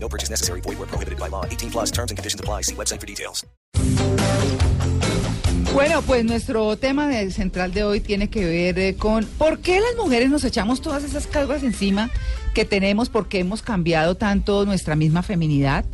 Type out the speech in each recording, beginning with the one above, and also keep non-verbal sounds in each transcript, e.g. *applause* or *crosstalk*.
No purchase necessary. Void where prohibited by law. 18 plus terms and conditions apply. See website for details. Bueno, pues nuestro tema de- central de hoy tiene que ver eh, con por qué las mujeres nos echamos todas esas cargas encima que tenemos, por qué hemos cambiado tanto nuestra misma feminidad.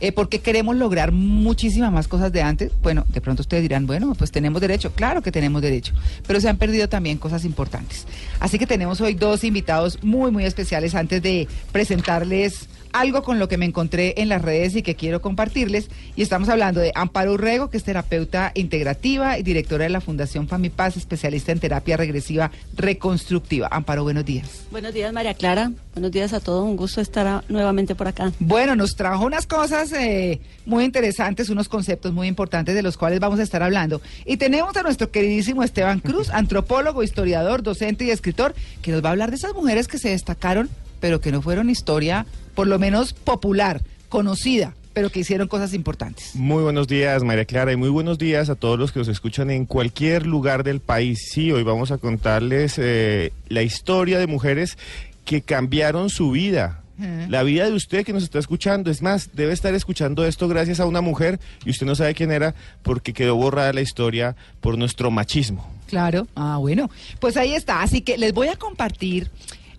Eh, ¿Por qué queremos lograr muchísimas más cosas de antes? Bueno, de pronto ustedes dirán, bueno, pues tenemos derecho. Claro que tenemos derecho, pero se han perdido también cosas importantes. Así que tenemos hoy dos invitados muy, muy especiales antes de presentarles algo con lo que me encontré en las redes y que quiero compartirles. Y estamos hablando de Amparo Urrego, que es terapeuta integrativa y directora de la Fundación Famipaz, especialista en terapia regresiva reconstructiva. Amparo, buenos días. Buenos días, María Clara. Buenos días a todos. Un gusto estar nuevamente por acá. Bueno, nos trajo unas cosas eh, muy interesantes, unos conceptos muy importantes de los cuales vamos a estar hablando. Y tenemos a nuestro queridísimo Esteban Cruz, *laughs* antropólogo, historiador, docente y escritor, que nos va a hablar de esas mujeres que se destacaron, pero que no fueron historia, por lo menos popular, conocida, pero que hicieron cosas importantes. Muy buenos días, María Clara, y muy buenos días a todos los que nos escuchan en cualquier lugar del país. Sí, hoy vamos a contarles eh, la historia de mujeres que cambiaron su vida. La vida de usted que nos está escuchando, es más, debe estar escuchando esto gracias a una mujer y usted no sabe quién era porque quedó borrada la historia por nuestro machismo. Claro. Ah, bueno. Pues ahí está. Así que les voy a compartir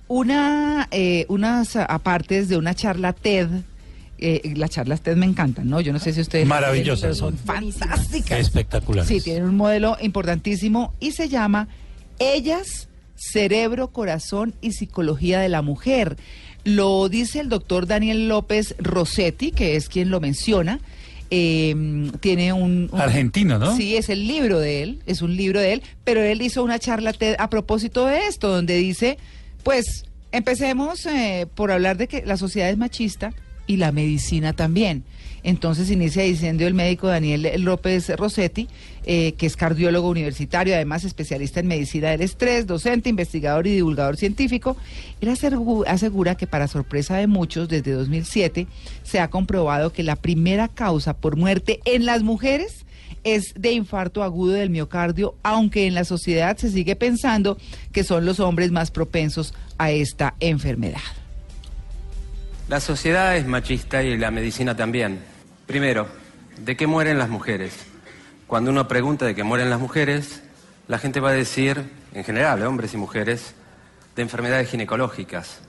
una, eh, unas apartes de una charla TED. Eh, las charlas TED me encantan, ¿no? Yo no sé si ustedes... Maravillosas, son fantásticas. Espectaculares. Sí, tienen un modelo importantísimo y se llama Ellas, Cerebro, Corazón y Psicología de la Mujer. Lo dice el doctor Daniel López Rossetti, que es quien lo menciona. Eh, tiene un, un- Argentino, ¿no? Sí, es el libro de él, es un libro de él, pero él hizo una charla TED a propósito de esto, donde dice, pues empecemos eh, por hablar de que la sociedad es machista y la medicina también. Entonces inicia diciendo el médico Daniel López Rossetti, eh, que es cardiólogo universitario, además especialista en medicina del estrés, docente, investigador y divulgador científico. Él asegu- asegura que para sorpresa de muchos, desde 2007 se ha comprobado que la primera causa por muerte en las mujeres es de infarto agudo del miocardio, aunque en la sociedad se sigue pensando que son los hombres más propensos a esta enfermedad. La sociedad es machista y la medicina también. Primero, ¿de qué mueren las mujeres? Cuando uno pregunta de qué mueren las mujeres, la gente va a decir, en general, hombres y mujeres, de enfermedades ginecológicas.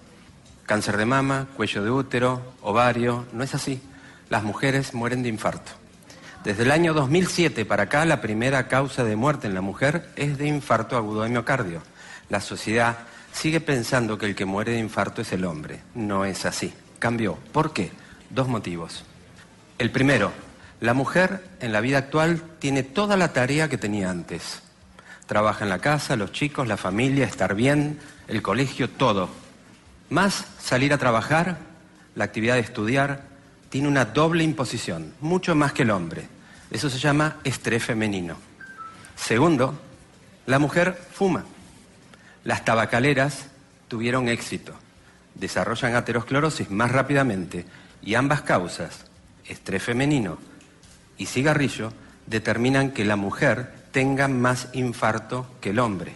Cáncer de mama, cuello de útero, ovario. No es así. Las mujeres mueren de infarto. Desde el año 2007 para acá, la primera causa de muerte en la mujer es de infarto agudo de miocardio. La sociedad sigue pensando que el que muere de infarto es el hombre. No es así. Cambió. ¿Por qué? Dos motivos. El primero, la mujer en la vida actual tiene toda la tarea que tenía antes. Trabaja en la casa, los chicos, la familia, estar bien, el colegio, todo. Más salir a trabajar, la actividad de estudiar, tiene una doble imposición, mucho más que el hombre. Eso se llama estrés femenino. Segundo, la mujer fuma. Las tabacaleras tuvieron éxito, desarrollan aterosclerosis más rápidamente y ambas causas, estrés femenino y cigarrillo, determinan que la mujer tenga más infarto que el hombre.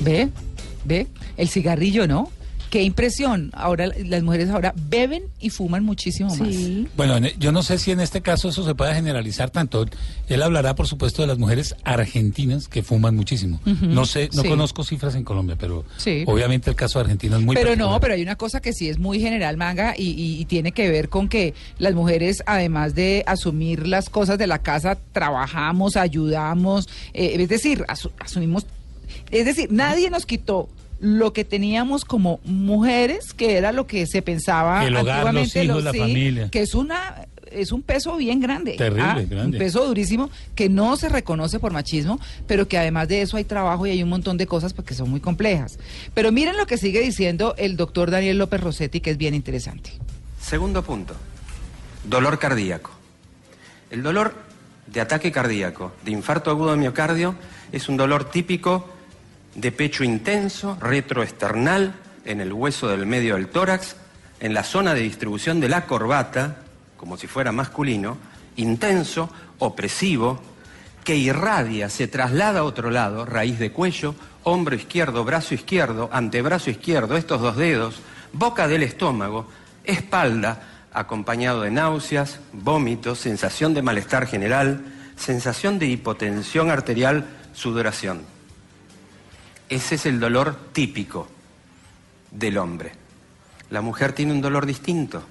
¿Ve? ¿Ve? El cigarrillo, ¿no? Qué impresión. Ahora las mujeres ahora beben y fuman muchísimo más. Bueno, en- yo no sé si en este caso eso se puede generalizar tanto. Él hablará, por supuesto, de las mujeres argentinas que fuman muchísimo. No sé, no sí. conozco cifras en Colombia, pero Sí. obviamente el caso argentino es muy pero no, pero hay una cosa que sí es muy general, manga, y, y- y tiene que ver con que las mujeres, además de asumir las cosas de la casa, trabajamos, ayudamos, eh, es decir, asu- asumimos, es decir, nadie nos quitó lo que teníamos como mujeres, que era lo que se pensaba Que el hogar, antiguamente, los hijos, la familia. que es una es un peso bien grande. Terrible, Ah, grande. Un peso durísimo que no se reconoce por machismo, pero que además de eso hay trabajo y hay un montón de cosas porque son muy complejas. Pero miren lo que sigue diciendo el doctor Daniel López Rossetti, que es bien interesante. Segundo punto, dolor cardíaco. El dolor de ataque cardíaco, de infarto agudo de miocardio, es un dolor típico de pecho intenso, retroesternal, en el hueso del medio del tórax, en la zona de distribución de la corbata, como si fuera masculino, intenso, opresivo, que irradia, se traslada a otro lado, raíz de cuello, hombro izquierdo, brazo izquierdo, antebrazo izquierdo, estos dos dedos, boca del estómago, espalda, acompañado de náuseas, vómitos, sensación de malestar general, sensación de hipotensión arterial, sudoración. Ese es el dolor típico del hombre. La mujer tiene un dolor distinto.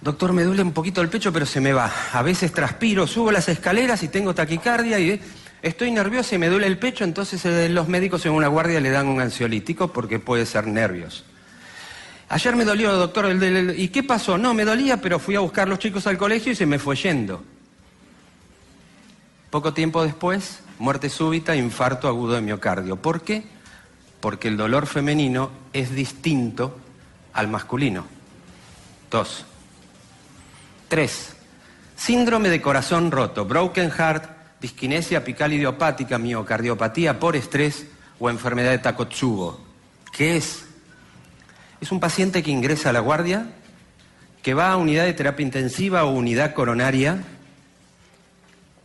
Doctor, me duele un poquito el pecho, pero se me va. A veces transpiro, subo las escaleras y tengo taquicardia y eh, estoy nerviosa y me duele el pecho, entonces eh, los médicos en una guardia le dan un ansiolítico porque puede ser nervios. Ayer me dolió, doctor, el ¿y qué pasó? No, me dolía, pero fui a buscar los chicos al colegio y se me fue yendo. Poco tiempo después, muerte súbita, infarto agudo de miocardio. ¿Por qué? Porque el dolor femenino es distinto al masculino. Dos. Tres. Síndrome de corazón roto, broken heart, disquinesia apical idiopática, miocardiopatía por estrés o enfermedad de Takotsubo. ¿Qué es? Es un paciente que ingresa a la guardia, que va a unidad de terapia intensiva o unidad coronaria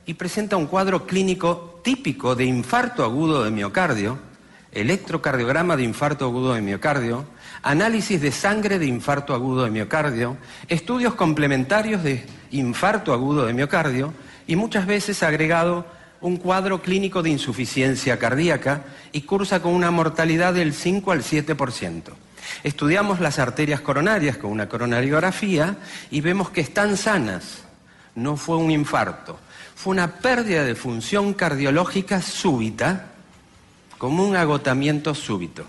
y presenta un cuadro clínico típico de infarto agudo de miocardio, electrocardiograma de infarto agudo de miocardio, análisis de sangre de infarto agudo de miocardio, estudios complementarios de infarto agudo de miocardio y muchas veces agregado un cuadro clínico de insuficiencia cardíaca y cursa con una mortalidad del 5 al 7%. Estudiamos las arterias coronarias con una coronariografía y vemos que están sanas. No fue un infarto, fue una pérdida de función cardiológica súbita como un agotamiento súbito.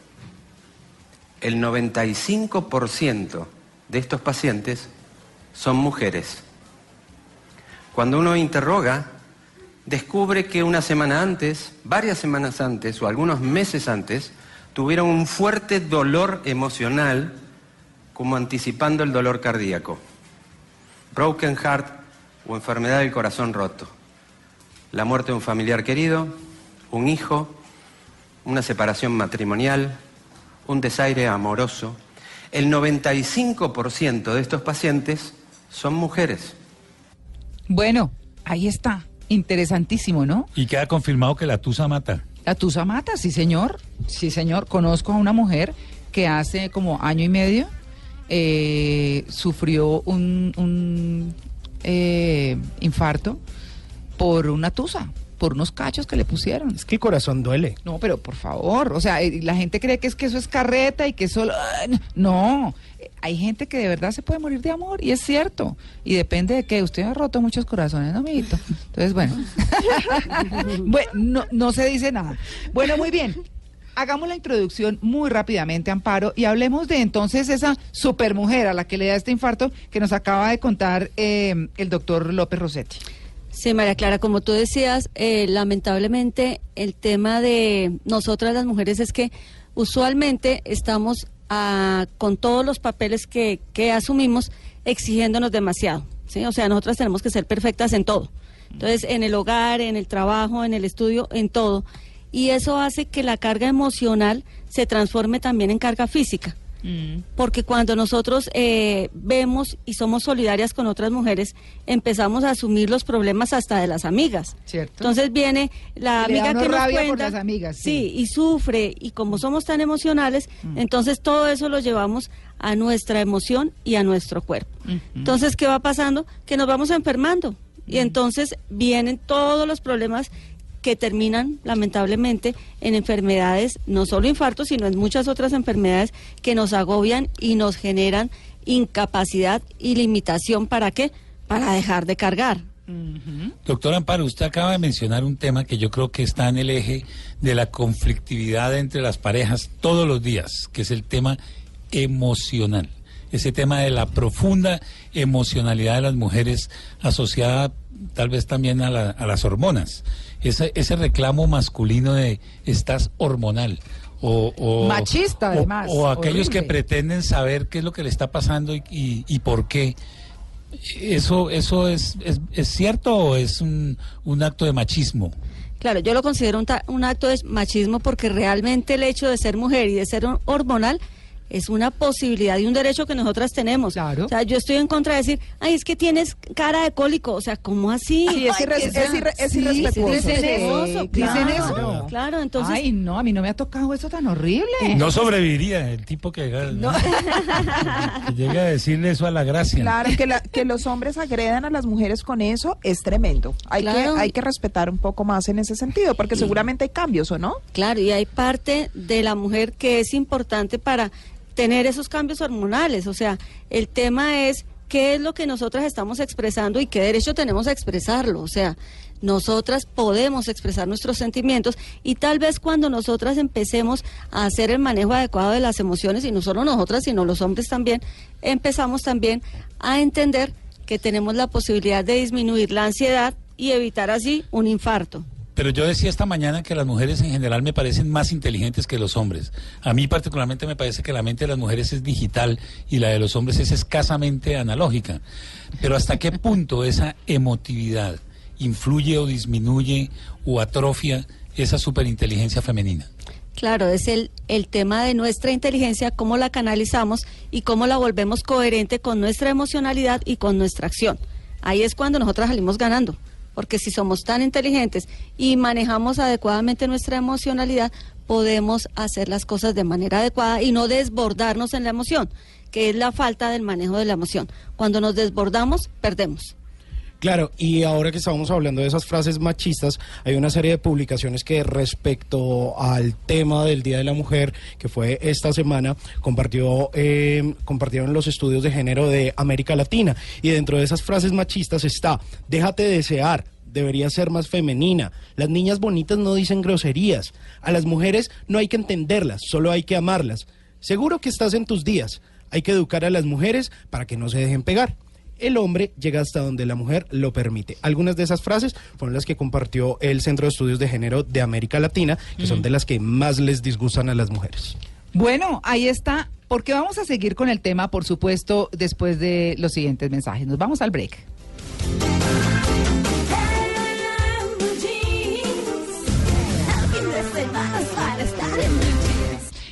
El 95% de estos pacientes son mujeres. Cuando uno interroga, descubre que una semana antes, varias semanas antes o algunos meses antes, tuvieron un fuerte dolor emocional como anticipando el dolor cardíaco. Broken heart o enfermedad del corazón roto. La muerte de un familiar querido, un hijo, una separación matrimonial, un desaire amoroso. El 95% de estos pacientes son mujeres. Bueno, ahí está. Interesantísimo, ¿no? Y queda confirmado que la tusa mata. La tusa mata, sí señor. Sí señor. Conozco a una mujer que hace como año y medio eh, sufrió un, un, eh, infarto por una tusa, por unos cachos que le pusieron. Es que el corazón duele. No, pero por favor, o sea, eh, la gente cree que es que eso es carreta y que solo... No, eh, hay gente que de verdad se puede morir de amor y es cierto. Y depende de que usted ha roto muchos corazones, ¿no, amiguito? Entonces, bueno. *laughs* bueno, no, no se dice nada. Bueno, muy bien. Hagamos la introducción muy rápidamente, Amparo, y hablemos de entonces esa supermujer a la que le da este infarto que nos acaba de contar eh, el doctor López Rossetti. Sí, María Clara, como tú decías, eh, lamentablemente el tema de nosotras las mujeres es que usualmente estamos ah, con todos los papeles que, que asumimos exigiéndonos demasiado. ¿sí? O sea, nosotras tenemos que ser perfectas en todo. Entonces, en el hogar, en el trabajo, en el estudio, en todo. Y eso hace que la carga emocional se transforme también en carga física. Porque cuando nosotros eh, vemos y somos solidarias con otras mujeres, empezamos a asumir los problemas hasta de las amigas. ¿Cierto? Entonces viene la Le amiga que nos rabia por cuenta, las amigas, sí. sí, y sufre y como somos tan emocionales, entonces todo eso lo llevamos a nuestra emoción y a nuestro cuerpo. Entonces, ¿qué va pasando? Que nos vamos enfermando y entonces vienen todos los problemas que terminan lamentablemente en enfermedades, no solo infartos, sino en muchas otras enfermedades que nos agobian y nos generan incapacidad y limitación. ¿Para qué? Para dejar de cargar. Doctor Amparo, usted acaba de mencionar un tema que yo creo que está en el eje de la conflictividad entre las parejas todos los días, que es el tema emocional. Ese tema de la profunda emocionalidad de las mujeres asociada tal vez también a, la- a las hormonas. Ese, ese reclamo masculino de estás hormonal. O, o- Machista, además, O, aquellos que pretenden saber qué es lo que le está pasando y, y- y por qué. ¿Eso, eso es, es, es cierto o es un, un acto de machismo? Claro, yo lo considero un, ta- un acto de machismo porque realmente el hecho de ser mujer y de ser hor- hormonal es una posibilidad y un derecho que nosotras tenemos. Claro. O sea, yo estoy en contra de decir, ay, es que tienes cara de cólico. O sea, ¿cómo así? Sí, es, irre- es, sea- irre- es sí, irrespetuoso. dicen Sí, eso, claro. dicen eso. Claro, entonces... Ay, no, a mí no me ha tocado eso tan horrible. No sobreviviría el tipo que, *laughs* que llega a decirle eso a la gracia. Claro, que, la- que los hombres agredan a las mujeres con eso es tremendo. Hay, Claro. que, hay que respetar un poco más en ese sentido, porque seguramente hay cambios, ¿o no? Claro, y hay parte de la mujer que es importante para tener esos cambios hormonales. O sea, el tema es qué es lo que nosotras estamos expresando y qué derecho tenemos a expresarlo. O sea, nosotras podemos expresar nuestros sentimientos y tal vez cuando nosotras empecemos a hacer el manejo adecuado de las emociones, y no solo nosotras, sino los hombres también, empezamos también a entender que tenemos la posibilidad de disminuir la ansiedad y evitar así un infarto. Pero yo decía esta mañana que las mujeres en general me parecen más inteligentes que los hombres. A mí particularmente me parece que la mente de las mujeres es digital y la de los hombres es escasamente analógica. Pero ¿hasta qué punto esa emotividad influye o disminuye o atrofia esa superinteligencia femenina? Claro, es el, el tema de nuestra inteligencia, cómo la canalizamos y cómo la volvemos coherente con nuestra emocionalidad y con nuestra acción. Ahí es cuando nosotras salimos ganando, porque si somos tan inteligentes y manejamos adecuadamente nuestra emocionalidad, podemos hacer las cosas de manera adecuada y no desbordarnos en la emoción, que es la falta del manejo de la emoción. Cuando nos desbordamos, perdemos. Claro, y ahora que estábamos hablando de esas frases machistas, hay una serie de publicaciones que respecto al tema del Día de la Mujer, que fue esta semana, compartió, eh, compartieron los estudios de género de América Latina. Y dentro de esas frases machistas está, déjate desear, debería ser más femenina. Las niñas bonitas no dicen groserías. A las mujeres no hay que entenderlas, solo hay que amarlas. Seguro que estás en tus días. Hay que educar a las mujeres para que no se dejen pegar el hombre llega hasta donde la mujer lo permite. Algunas de esas frases fueron las que compartió el Centro de Estudios de Género de América Latina, que son de las que más les disgustan a las mujeres. Bueno, ahí está. Porque vamos a seguir con el tema, por supuesto, después de los siguientes mensajes. Nos vamos al break.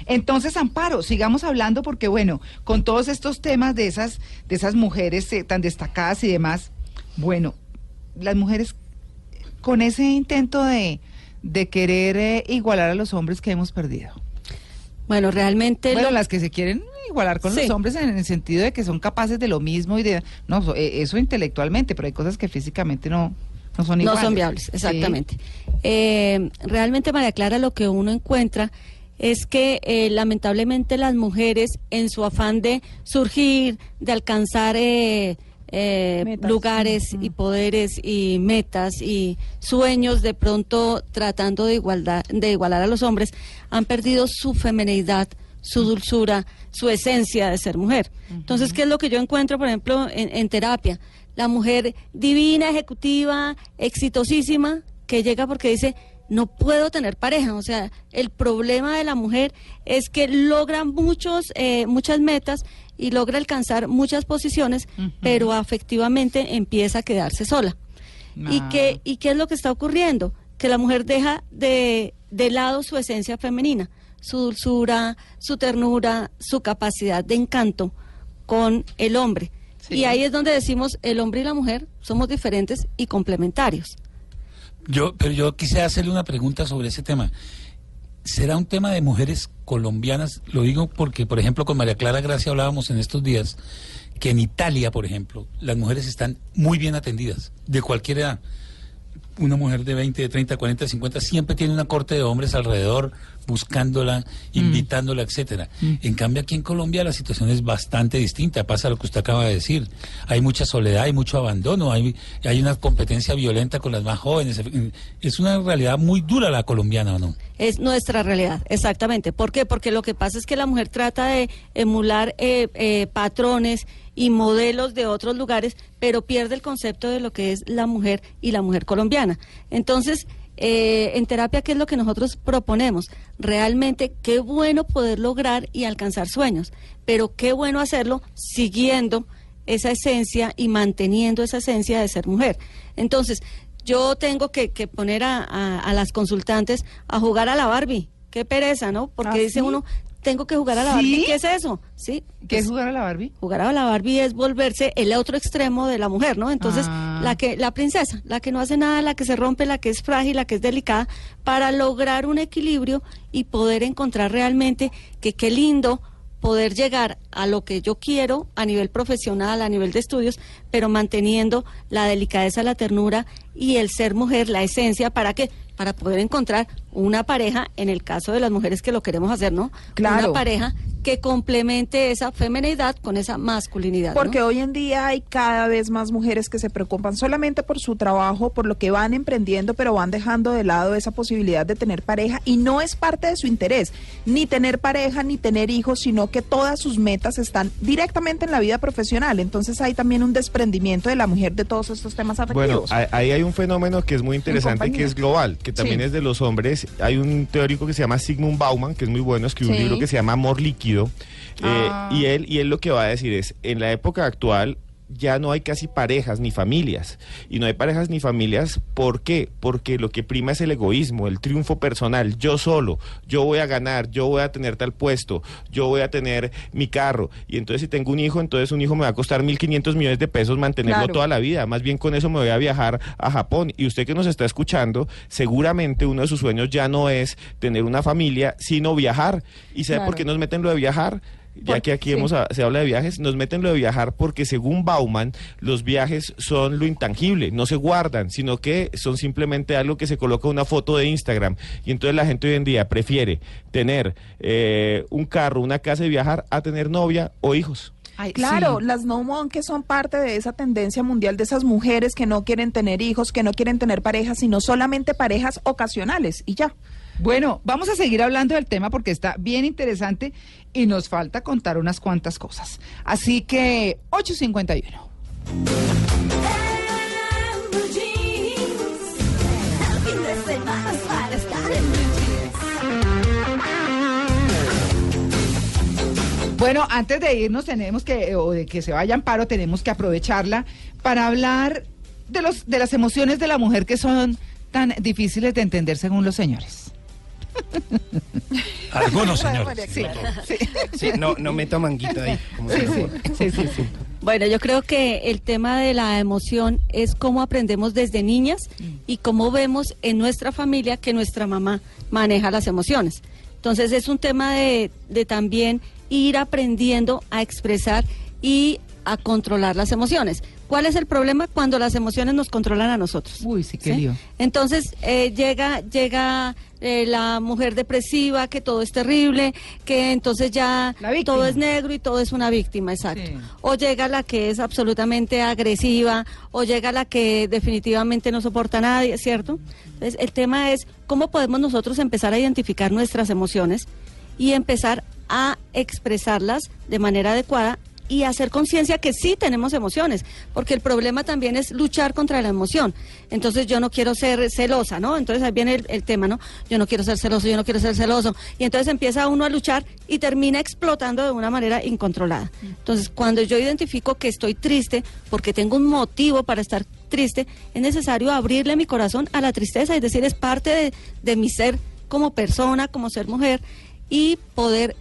Entonces, Amparo, sigamos hablando porque, bueno, con todos estos temas de esas, de esas mujeres eh, tan destacadas y demás, bueno, las mujeres con ese intento de, de querer eh, igualar a los hombres que hemos perdido. Bueno, realmente... Bueno, lo- las que se quieren igualar con Sí. los hombres en el sentido de que son capaces de lo mismo y de... No, eh, eso intelectualmente, pero hay cosas que físicamente no, no son no iguales. son viables, Sí. exactamente. Eh, realmente, María Clara, lo que uno encuentra es que eh, lamentablemente las mujeres, en su afán de surgir, de alcanzar eh, eh, lugares y poderes y metas y sueños, de pronto tratando de, igualdad, de igualar a los hombres, han perdido su femenidad, su dulzura, su esencia de ser mujer. Entonces, ¿qué es lo que yo encuentro, por ejemplo, en, en terapia? La mujer divina, ejecutiva, exitosísima, que llega porque dice, no puedo tener pareja. O sea, el problema de la mujer es que logra muchos, eh, muchas metas y logra alcanzar muchas posiciones, pero afectivamente empieza a quedarse sola. ¿Y, qué, ¿Y qué es lo que está ocurriendo? Que la mujer deja de, de lado su esencia femenina, su dulzura, su ternura, su capacidad de encanto con el hombre. Sí. Y ahí es donde decimos, el hombre y la mujer somos diferentes y complementarios. Yo, pero yo quisiera hacerle una pregunta sobre ese tema. ¿Será un tema de mujeres colombianas? Lo digo porque, por ejemplo, con María Clara Gracia hablábamos en estos días que en Italia, por ejemplo, las mujeres están muy bien atendidas, de cualquier edad. Una mujer de 20, de 30, 40, 50 siempre tiene una corte de hombres alrededor buscándola, invitándola, etcétera. En cambio, aquí en Colombia la situación es bastante distinta. Pasa lo que usted acaba de decir. Hay mucha soledad, hay mucho abandono, hay, hay una competencia violenta con las más jóvenes. Es una realidad muy dura la colombiana, ¿o no? Es nuestra realidad, exactamente. ¿Por qué? Porque lo que pasa es que la mujer trata de emular eh, eh, patrones y modelos de otros lugares, pero pierde el concepto de lo que es la mujer y la mujer colombiana. Entonces, eh, en terapia, ¿qué es lo que nosotros proponemos? Realmente, qué bueno poder lograr y alcanzar sueños, pero qué bueno hacerlo siguiendo esa esencia y manteniendo esa esencia de ser mujer. Entonces, yo tengo que, que poner a, a- a las consultantes a jugar a la Barbie. Qué pereza, ¿no? Porque ¿Ah, dice sí? uno, tengo que jugar a la ¿Sí? Barbie. ¿Qué es eso? Sí. ¿Qué es jugar a la Barbie? Jugar a la Barbie es volverse el otro extremo de la mujer, ¿no? Entonces, Ah. la que la princesa, la que no hace nada, la que se rompe, la que es frágil, la que es delicada, para lograr un equilibrio y poder encontrar realmente que qué lindo poder llegar a lo que yo quiero a nivel profesional, a nivel de estudios, pero manteniendo la delicadeza, la ternura y el ser mujer, la esencia, ¿para qué? Para poder encontrar una pareja, en el caso de las mujeres que lo queremos hacer, ¿no? Claro. Una pareja que complemente esa feminidad con esa masculinidad. ¿no? Porque hoy en día hay cada vez más mujeres que se preocupan solamente por su trabajo, por lo que van emprendiendo, pero van dejando de lado esa posibilidad de tener pareja y no es parte de su interés, ni tener pareja, ni tener hijos, sino que todas sus metas están directamente en la vida profesional. Entonces hay también un desprendimiento de la mujer de todos estos temas Bueno, afectivos. ahí ahí hay un fenómeno que es muy interesante, que es global, que también Sí. es de los hombres. Hay un teórico que se llama Sigmund Bauman, que es muy bueno, escribió Sí. un libro que se llama Amor Líquido. eh, Ah. y, él, y él lo que va a decir es, en la época actual ya no hay casi parejas ni familias. Y no hay parejas ni familias, ¿por qué? Porque lo que prima es el egoísmo, el triunfo personal. Yo solo, yo voy a ganar, yo voy a tener tal puesto, yo voy a tener mi carro. Y entonces si tengo un hijo, entonces un hijo me va a costar 1.500 millones de pesos mantenerlo Claro. toda la vida. Más bien con eso me voy a viajar a Japón. Y usted que nos está escuchando, seguramente uno de sus sueños ya no es tener una familia, sino viajar. ¿Y sabe por qué nos meten lo de viajar? Ya que aquí sí. hemos, a- se habla de viajes, nos meten lo de viajar porque según Bauman, los viajes son lo intangible, no se guardan, sino que son simplemente algo que se coloca una foto de Instagram. Y entonces la gente hoy en día prefiere tener eh, un carro, una casa y viajar a tener novia o hijos. Ay, Claro, sí. las no monkeys son parte de esa tendencia mundial de esas mujeres que no quieren tener hijos, que no quieren tener parejas, sino solamente parejas ocasionales y ya. Bueno, vamos a seguir hablando del tema porque está bien interesante y nos falta contar unas cuantas cosas. Así que 851. Bueno, antes de irnos tenemos que, o de que se vaya Amparo, tenemos que aprovecharla para hablar de, los, de las emociones de la mujer que son tan difíciles de entender según los señores. Algunos señores. Sí, Clara. sí, Sí, no, no meta manguita ahí. como sí, se sí, llama. sí, sí, sí. Bueno, yo creo que el tema de la emoción es cómo aprendemos desde niñas y cómo vemos en nuestra familia que nuestra mamá maneja las emociones. Entonces es un tema de, de también ir aprendiendo a expresar y a controlar las emociones. ¿Cuál es el problema? Cuando las emociones nos controlan a nosotros. Uy, sí, qué lío. Entonces eh, llega llega eh, la mujer depresiva, que todo es terrible, que entonces ya todo es negro y todo es una víctima, exacto. Sí. O llega la que es absolutamente agresiva, o llega la que definitivamente no soporta a nadie, ¿cierto? Entonces el tema es cómo podemos nosotros empezar a identificar nuestras emociones y empezar a expresarlas de manera adecuada y hacer conciencia que sí tenemos emociones, porque el problema también es luchar contra la emoción. Entonces yo no quiero ser celosa, ¿no? Entonces ahí viene el, tema, ¿no? Yo no quiero ser celoso, yo no quiero ser celoso. Y entonces empieza uno a luchar y termina explotando de una manera incontrolada. Entonces cuando yo identifico que estoy triste, porque tengo un motivo para estar triste, es necesario abrirle mi corazón a la tristeza y decir es parte de, de mi ser como persona, como ser mujer, y poder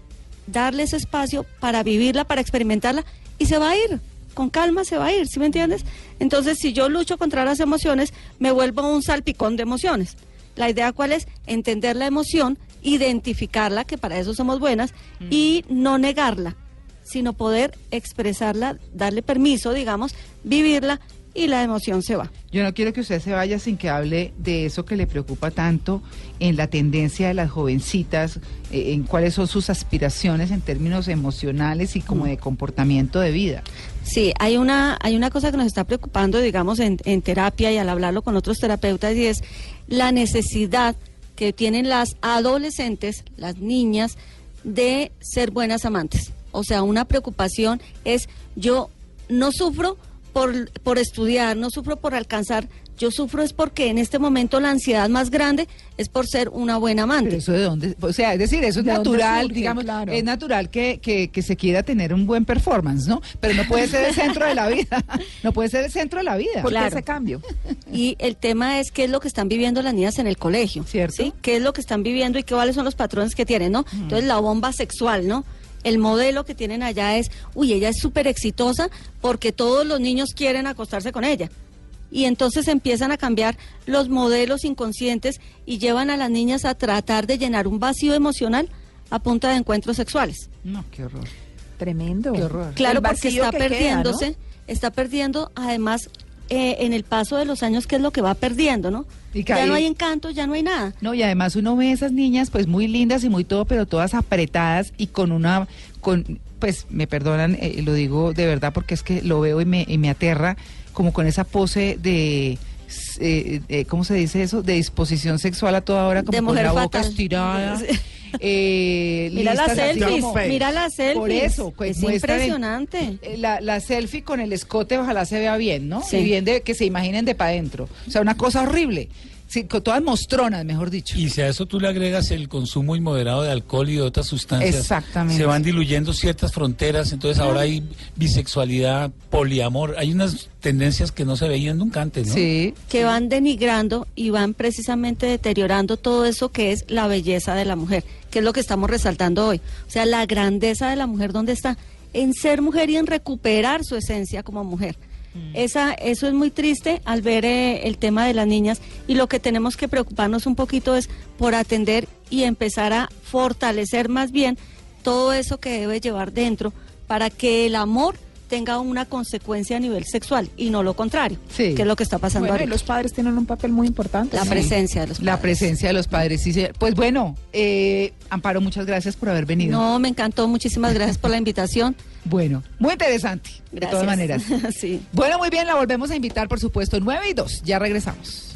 darle ese espacio para vivirla, para experimentarla, y se va a ir, con calma se va a ir, ¿sí me entiendes? Entonces, si yo lucho contra las emociones, me vuelvo un salpicón de emociones. La idea cuál es? Entender la emoción, identificarla, que para eso somos buenas, y no negarla, sino poder expresarla, darle permiso, digamos, vivirla, y la emoción se va. Yo no quiero que usted se vaya sin que hable de eso que le preocupa tanto en la tendencia de las jovencitas, eh, en cuáles son sus aspiraciones en términos emocionales y como de comportamiento de vida. Sí, hay una, hay una cosa que nos está preocupando, digamos, en, en terapia y al hablarlo con otros terapeutas, y es la necesidad que tienen las adolescentes, las niñas, de ser buenas amantes. O sea, una preocupación es yo no sufro por, por estudiar, no sufro por alcanzar Yo sufro es porque en este momento la ansiedad más grande es por ser una buena amante. Pero eso de dónde, o sea, es decir, eso es ¿De dónde natural, surge? digamos, Claro. es natural que, que, que se quiera tener un buen performance, ¿no? Pero no puede ser el centro de la vida, *laughs* no puede ser el centro de la vida. ¿Por Claro. qué ese cambio? Y el tema es qué es lo que están viviendo las niñas en el colegio. Cierto. ¿sí? ¿Qué es lo que están viviendo y cuáles son los patrones que tienen, ¿no? Entonces la bomba sexual, ¿no? El modelo que tienen allá es, uy, ella es súper exitosa porque todos los niños quieren acostarse con ella. Y entonces empiezan a cambiar los modelos inconscientes y llevan a las niñas a tratar de llenar un vacío emocional a punta de encuentros sexuales. No, qué horror. Tremendo. Qué horror. Claro, porque está que queda, perdiéndose, ¿no? está perdiendo además eh, en el paso de los años, ¿qué es lo que va perdiendo, no? Y ya no hay encanto, ya no hay nada. No, y además uno ve esas niñas pues muy lindas y muy todo, pero todas apretadas y con una, con, pues me perdonan, eh, lo digo de verdad porque es que lo veo y me, y me aterra, como con esa pose de, eh, eh, ¿cómo se dice eso? De disposición sexual a toda hora, como De con mujer la boca fatal. estirada. Eh, Mira las selfies, mira las selfies. Por eso, pues, es muestran el- impresionante. eh, La, la selfie con el escote, ojalá se vea bien, ¿no? Sí. Y bien de que se imaginen de para adentro. O sea, una cosa horrible. Sí, con todas mostronas, mejor dicho. Y si a eso tú le agregas el consumo inmoderado de alcohol y de otras sustancias, Exactamente. se van diluyendo ciertas fronteras, entonces ahora hay bisexualidad, poliamor, hay unas tendencias que no se veían nunca antes, ¿no? Sí. que van denigrando y van precisamente deteriorando todo eso que es la belleza de la mujer, que es lo que estamos resaltando hoy. O sea, la grandeza de la mujer, ¿dónde está? En ser mujer y en recuperar su esencia como mujer. Esa, eso es muy triste al ver eh, el tema de las niñas y lo que tenemos que preocuparnos un poquito es por atender y empezar a fortalecer más bien todo eso que debe llevar dentro para que el amor tenga una consecuencia a nivel sexual y no lo contrario, Sí. que es lo que está pasando Bueno, ahorita. los padres tienen un papel muy importante. La presencia de los La padres. presencia de los padres, sí. Pues bueno, eh, Amparo, muchas gracias por haber venido. No, me encantó. Muchísimas gracias por la invitación. *laughs* Bueno, muy interesante, de Gracias. todas maneras. *laughs* sí. Bueno, muy bien, la volvemos a invitar, por supuesto, 9 y 2. Ya regresamos.